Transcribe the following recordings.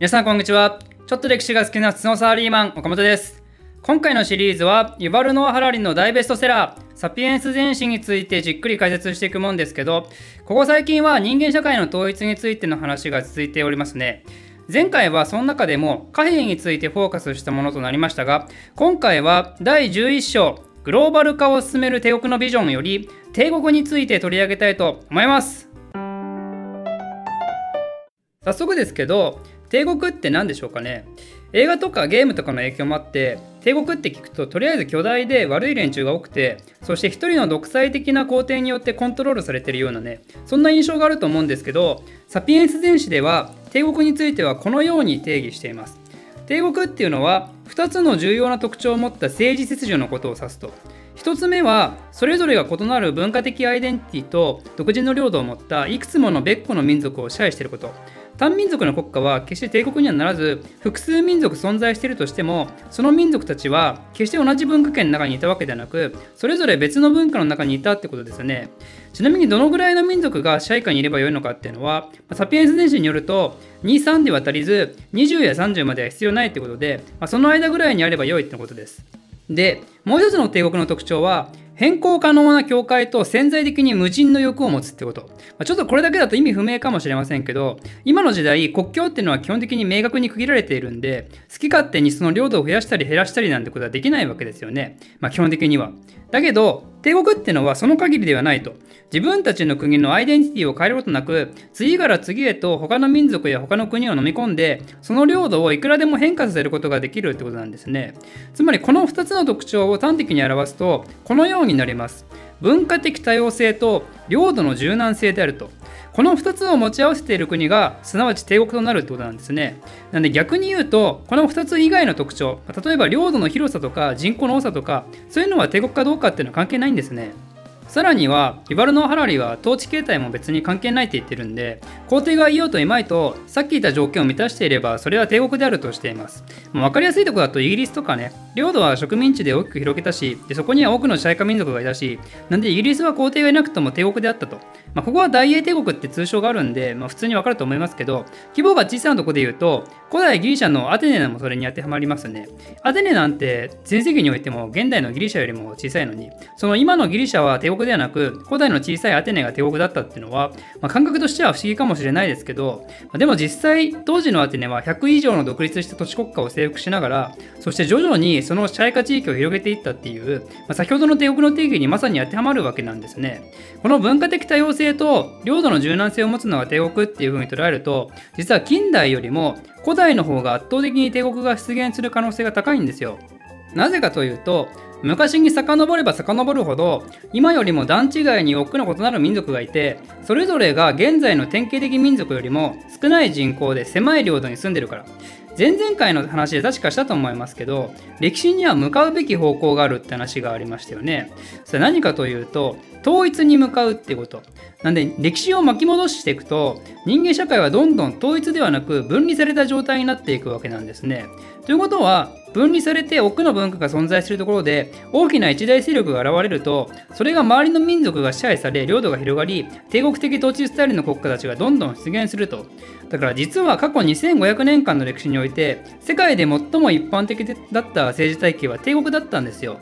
皆さんこんにちは。ちょっと歴史が好きな普通のサラリーマン、岡本です。今回のシリーズは、ユバルノア・ハラリンの大ベストセラー、サピエンス全史についてじっくり解説していくもんですけど、ここ最近は人間社会の統一についての話が続いておりますね。前回はその中でも貨幣についてフォーカスしたものとなりましたが、今回は第11章、グローバル化を進める帝国のビジョンより、帝国について取り上げたいと思います。早速ですけど、帝国って何でしょうかね？映画とかゲームとかの影響もあって帝国って聞くととりあえず巨大で悪い連中が多くてそして一人の独裁的な皇帝によってコントロールされてるようなねそんな印象があると思うんですけどサピエンス全史では帝国についてはこのように定義しています。帝国っていうのは2つの重要な特徴を持った政治秩序のことを指すと。1つ目はそれぞれが異なる文化的アイデンティティと独自の領土を持ったいくつもの別個の民族を支配していること。単民族の国家は決して帝国にはならず複数民族存在しているとしてもその民族たちは決して同じ文化圏の中にいたわけではなくそれぞれ別の文化の中にいたってことですよね。ちなみにどのぐらいの民族が支配下にいればよいのかっていうのはサピエンス電子によると23では足りず20や30までは必要ないってことで、まあ、その間ぐらいにあれば良いってことです。でもう一つの帝国の特徴は変更可能な境界と潜在的に無人の欲を持つってこと。ま、ちょっとこれだけだと意味不明かもしれませんけど、今の時代、国境っていうのは基本的に明確に区切られているんで、好き勝手にその領土を増やしたり減らしたりなんてことはできないわけですよね。まあ、基本的には。だけど、帝国ってのはその限りではないと。自分たちの国のアイデンティティを変えることなく、次から次へと他の民族や他の国を飲み込んで、その領土をいくらでも変化させることができるってことなんですね。つまりこの2つの特徴を端的に表すと、このようになります。文化的多様性と領土の柔軟性であると。この2つを持ち合わせている国がすなわち帝国となるってことなんですね。なので逆に言うとこの2つ以外の特徴例えば領土の広さとか人口の多さとかそういうのは帝国かどうかっていうのは関係ないんですね。さらにはイバルノ・ハラリは統治形態も別に関係ないって言ってるんで皇帝がいようといまいとさっき言った条件を満たしていればそれは帝国であるとしています。もう分かりやすいとこだとイギリスとかね領土は植民地で大きく広げたしでそこには多くの支配下民族がいたしなんでイギリスは皇帝がいなくとも帝国であったと、まあ、ここは大英帝国って通称があるんで、まあ、普通に分かると思いますけど規模が小さなとこで言うと古代ギリシャのアテネもそれに当てはまりますね。アテネなんて全盛期においても現代のギリシャよりも小さいのにその今のギリシャは帝国ではなく古代の小さいアテネが帝国だったっていうのは、まあ、感覚としては不思議かもしれないですけど、まあ、でも実際当時のアテネは100以上の独立した都市国家を征服しながらそして徐々にその支配下地域を広げていったっていう、まあ、先ほどの帝国の定義にまさに当てはまるわけなんですね。この文化的多様性と領土の柔軟性を持つのが帝国っていうふうに捉えると実は近代よりも古代の方が圧倒的に帝国が出現する可能性が高いんですよ。なぜかというと昔に遡れば遡るほど今よりも段違いに多くの異なる民族がいてそれぞれが現在の典型的民族よりも少ない人口で狭い領土に住んでるから。前々回の話で確かしたと思いますけど歴史には向かうべき方向があるって話がありましたよね。それ何かというと統一に向かうってこと。なんで歴史を巻き戻していくと人間社会はどんどん統一ではなく分離された状態になっていくわけなんですね。ということは分離されて多くの文化が存在するところで大きな一大勢力が現れるとそれが周りの民族が支配され領土が広がり帝国的統治スタイルの国家たちがどんどん出現すると。だから実は過去2500年間の歴史において世界で最も一般的だった政治体系は帝国だったんですよ。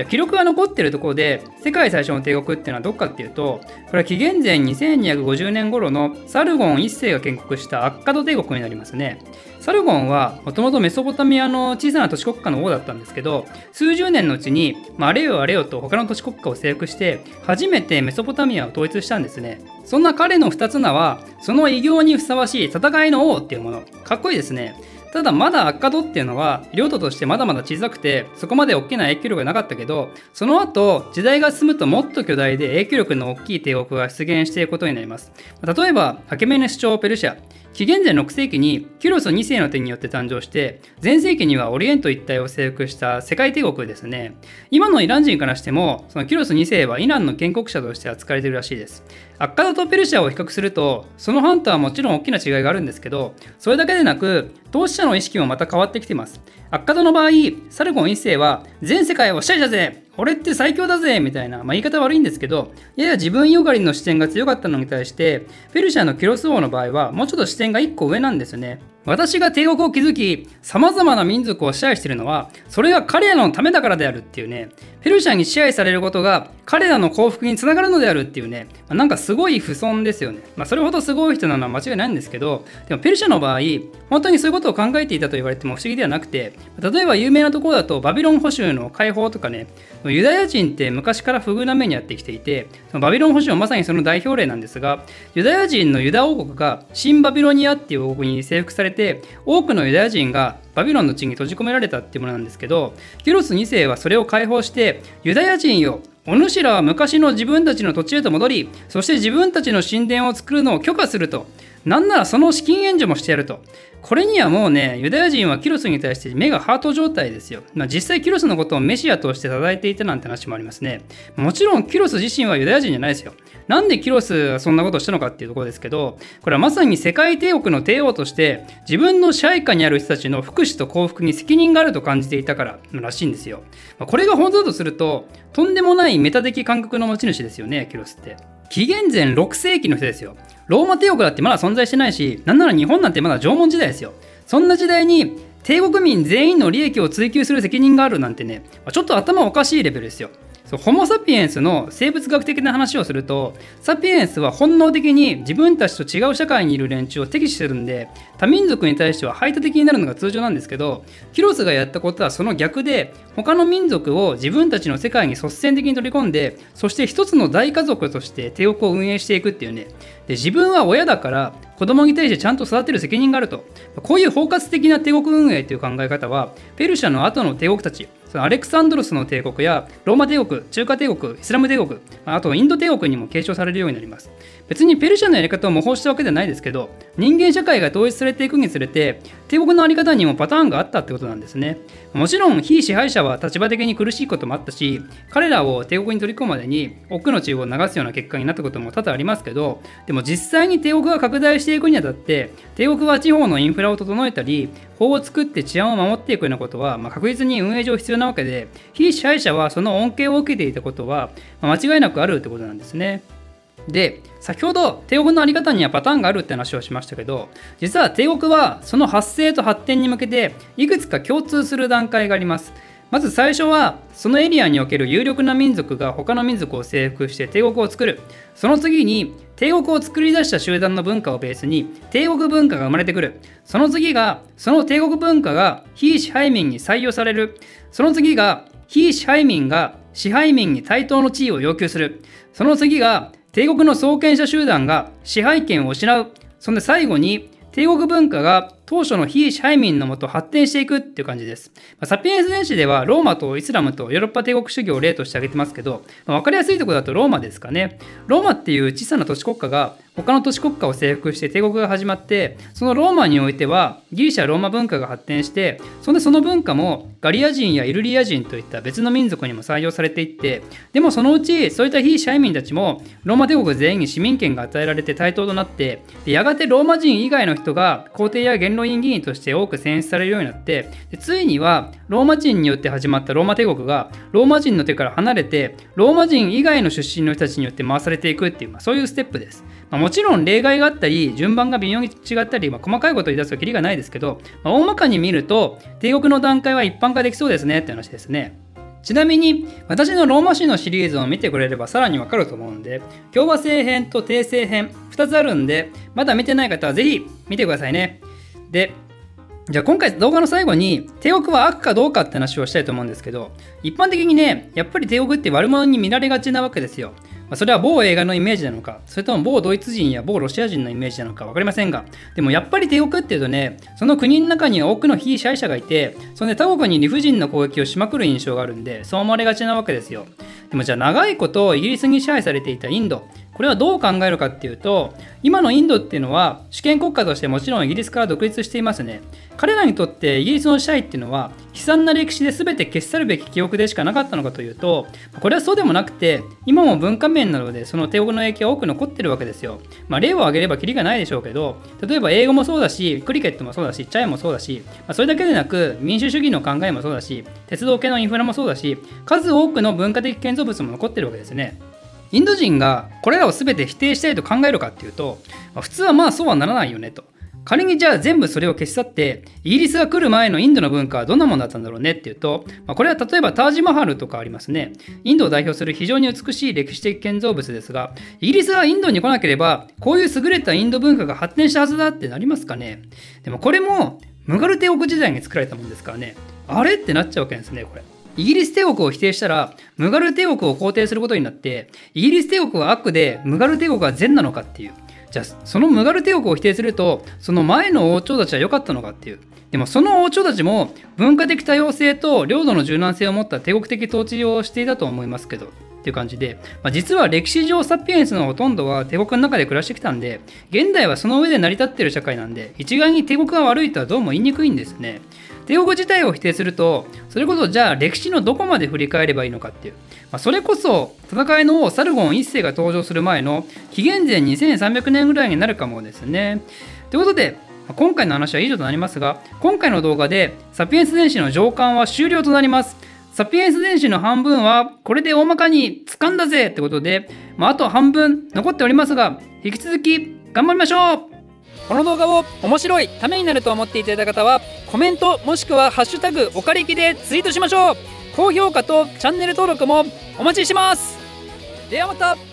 じゃ記録が残ってるところで世界最初の帝国っていうのはどっかっていうとこれは紀元前2250年頃のサルゴン1世が建国したアッカド帝国になりますね。サルゴンはもともとメソポタミアの小さな都市国家の王だったんですけど数十年のうちに、まあ、あれよあれよと他の都市国家を征服して初めてメソポタミアを統一したんですね。そんな彼の2つ名はその偉業にふさわしい戦いの王っていうもの。かっこいいですね。ただまだアッカドっていうのは領土としてまだまだ小さくてそこまで大きな影響力がなかったけどその後時代が進むともっと巨大で影響力の大きい帝国が出現していくことになります。例えばアケメネス朝ペルシャ紀元前6世紀にキュロス2世の手によって誕生して前世紀にはオリエント一帯を征服した世界帝国ですね。今のイラン人からしてもそのキュロス2世はイランの建国者として扱われているらしいです。アッカダとペルシャを比較するとそのハンターはもちろん大きな違いがあるんですけどそれだけでなく投資者の意識もまた変わってきていますアッカドの場合サルゴン1世は全世界を支配者ぜ俺って最強だぜみたいな、まあ、言い方悪いんですけど、やや自分よがりの視点が強かったのに対して、ペルシャのキロス王の場合は、もうちょっと視点が1個上なんですよね。私が帝国を築き、様々な民族を支配しているのは、それが彼らのためだからであるっていうね、ペルシャに支配されることが彼らの幸福につながるのであるっていうね、まあ、なんかすごい不損ですよね。まあ、それほどすごい人なのは間違いないんですけど、でもペルシャの場合、本当にそういうことを考えていたと言われても不思議ではなくて、例えば有名なところだとバビロン捕囚の解放とかね、ユダヤ人って昔から不遇な目にやってきていて、そのバビロン捕囚はまさにその代表例なんですが、ユダヤ人のユダ王国が新バビロニアっていう王国に征服されて、多くのユダヤ人がバビロンの地に閉じ込められたっていうものなんですけど、キュロス2世はそれを解放して、ユダヤ人よ、お主らは昔の自分たちの土地へと戻り、そして自分たちの神殿を作るのを許可すると。なんならその資金援助もしてやると。これにはもうね、ユダヤ人はキロスに対して目がハート状態ですよ。まあ、実際キロスのことをメシアとして称えていたなんて話もありますね。もちろんキロス自身はユダヤ人じゃないですよ。なんでキロスはそんなことをしたのかっていうところですけど、これはまさに世界帝国の帝王として自分の支配下にある人たちの福祉と幸福に責任があると感じていたかららしいんですよ。まあ、これが本当だとすると、とんでもないメタ的感覚の持ち主ですよね、キュロスって。紀元前6世紀の人ですよ。ローマ帝国だってまだ存在してないし、なんなら日本なんてまだ縄文時代ですよ。そんな時代に帝国民全員の利益を追求する責任があるなんてね、ちょっと頭おかしいレベルですよ。そうホモ・サピエンスの生物学的な話をするとサピエンスは本能的に自分たちと違う社会にいる連中を敵視するんで多民族に対しては排他的になるのが通常なんですけどキロスがやったことはその逆で他の民族を自分たちの世界に率先的に取り込んでそして一つの大家族として帝国を運営していくっていうねで自分は親だから子供に対してちゃんと育てる責任があると。こういう包括的な帝国運営という考え方はペルシャの後の帝国たちそのアレクサンドロスの帝国やローマ帝国、中華帝国、イスラム帝国、あとインド帝国にも継承されるようになります。別にペルシャのやり方を模倣したわけではないですけど、人間社会が統一されていくにつれて、帝国のあり方にもパターンがあったってことなんですね。もちろん、非支配者は立場的に苦しいこともあったし、彼らを帝国に取り込むまでに多くの血を流すような結果になったことも多々ありますけど、でも実際に帝国が拡大していくにあたって、帝国は地方のインフラを整えたり、法を作って治安を守っていくようなことは、まあ、確実に運営上必要なわけで、非支配者はその恩恵を受けていたことは、まあ、間違いなくあるってことなんですね。で先ほど帝国の在り方にはパターンがあるって話をしましたけど実は帝国はその発生と発展に向けていくつか共通する段階があります。まず最初はそのエリアにおける有力な民族が他の民族を征服して帝国を作る。その次に帝国を作り出した集団の文化をベースに帝国文化が生まれてくる。その次がその帝国文化が非支配民に採用される。その次が非支配民が支配民に対等の地位を要求する。その次が帝国の創建者集団が支配権を失う。そんで最後に帝国文化が当初の非支配民のもと発展していくっていう感じです。まあ、サピエンス電子ではローマとイスラムとヨーロッパ帝国主義を例として挙げてますけど、まあ、分かりやすいところだとローマですかね。ローマっていう小さな都市国家が他の都市国家を征服して帝国が始まって、そのローマにおいてはギリシャ・ローマ文化が発展して、そんでその文化もガリア人やイルリア人といった別の民族にも採用されていって、でもそのうちそういった非支配民たちもローマ帝国全員に市民権が与えられて対等となって、でやがてローマ人以外の人が皇帝や元老院議員として多く選出されるようになってでついにはローマ人によって始まったローマ帝国がローマ人の手から離れてローマ人以外の出身の人たちによって回されていくっていう、まあ、そういうステップです、まあ、もちろん例外があったり順番が微妙に違ったり、まあ、細かいことを言い出すときりがないですけど、まあ、大まかに見ると帝国の段階は一般化できそうですねって話ですね。ちなみに私のローマ史のシリーズを見てくれればさらにわかると思うんで共和制編と帝政編2つあるんでまだ見てない方はぜひ見てくださいね。でじゃあ今回動画の最後に帝国は悪かどうかって話をしたいと思うんですけど一般的にねやっぱり帝国って悪者に見られがちなわけですよまあ、それは某映画のイメージなのか、それとも某ドイツ人や某ロシア人のイメージなのか分かりませんが、でもやっぱり帝国っていうとね、その国の中には多くの非支配者がいて、その、ね、他国に理不尽な攻撃をしまくる印象があるんで、そう思われがちなわけですよ。でもじゃあ長いことイギリスに支配されていたインド、これはどう考えるかっていうと、今のインドっていうのは主権国家としてもちろんイギリスから独立していますね。彼らにとってイギリスの支配っていうのは悲惨な歴史で全て消し去るべき記憶でしかなかったのかというと、これはそうでもなくて、今も文化面などでその帝国の影響は多く残ってるわけですよ。まあ、例を挙げればきりがないでしょうけど、例えば英語もそうだし、クリケットもそうだし、チャイもそうだし、まあ、それだけでなく民主主義の考えもそうだし、鉄道系のインフラもそうだし、数多くの文化的建造物も残ってるわけですね。インド人がこれらを全て否定したいと考えるかっていうと、普通はまあそうはならないよねと。仮にじゃあ全部それを消し去ってイギリスが来る前のインドの文化はどんなものだったんだろうねっていうと、ま、これは例えばタージマハルとかありますね。インドを代表する非常に美しい歴史的建造物ですがイギリスがインドに来なければこういう優れたインド文化が発展したはずだってなりますかね。でもこれもムガル帝国時代に作られたもんですからね。あれってなっちゃうわけですねこれ。イギリス帝国を否定したらムガル帝国を肯定することになってイギリス帝国は悪でムガル帝国は善なのかっていう。じゃあそのムガル帝国を否定するとその前の王朝たちは良かったのかっていう。でもその王朝たちも文化的多様性と領土の柔軟性を持った帝国的統治をしていたと思いますけど。っていう感じで、まあ、実は歴史上サピエンスのほとんどは帝国の中で暮らしてきたんで現代はその上で成り立っている社会なんで一概に帝国が悪いとはどうも言いにくいんですね。帝国自体を否定するとそれこそじゃあ歴史のどこまで振り返ればいいのかっていう、まあ、それこそ戦いの王サルゴン1世が登場する前の紀元前2300年ぐらいになるかもですね。ということで今回の話は以上となりますが今回の動画でサピエンス電子の上巻は終了となります。サピエンス電子の半分はこれで大まかに掴んだぜってことで、まあ、あと半分残っておりますが引き続き頑張りましょう。この動画を面白いためになると思っていただいた方はコメントもしくは「ハッシュタグおかりき」でツイートしましょう。高評価とチャンネル登録もお待ちしてます。ではまた。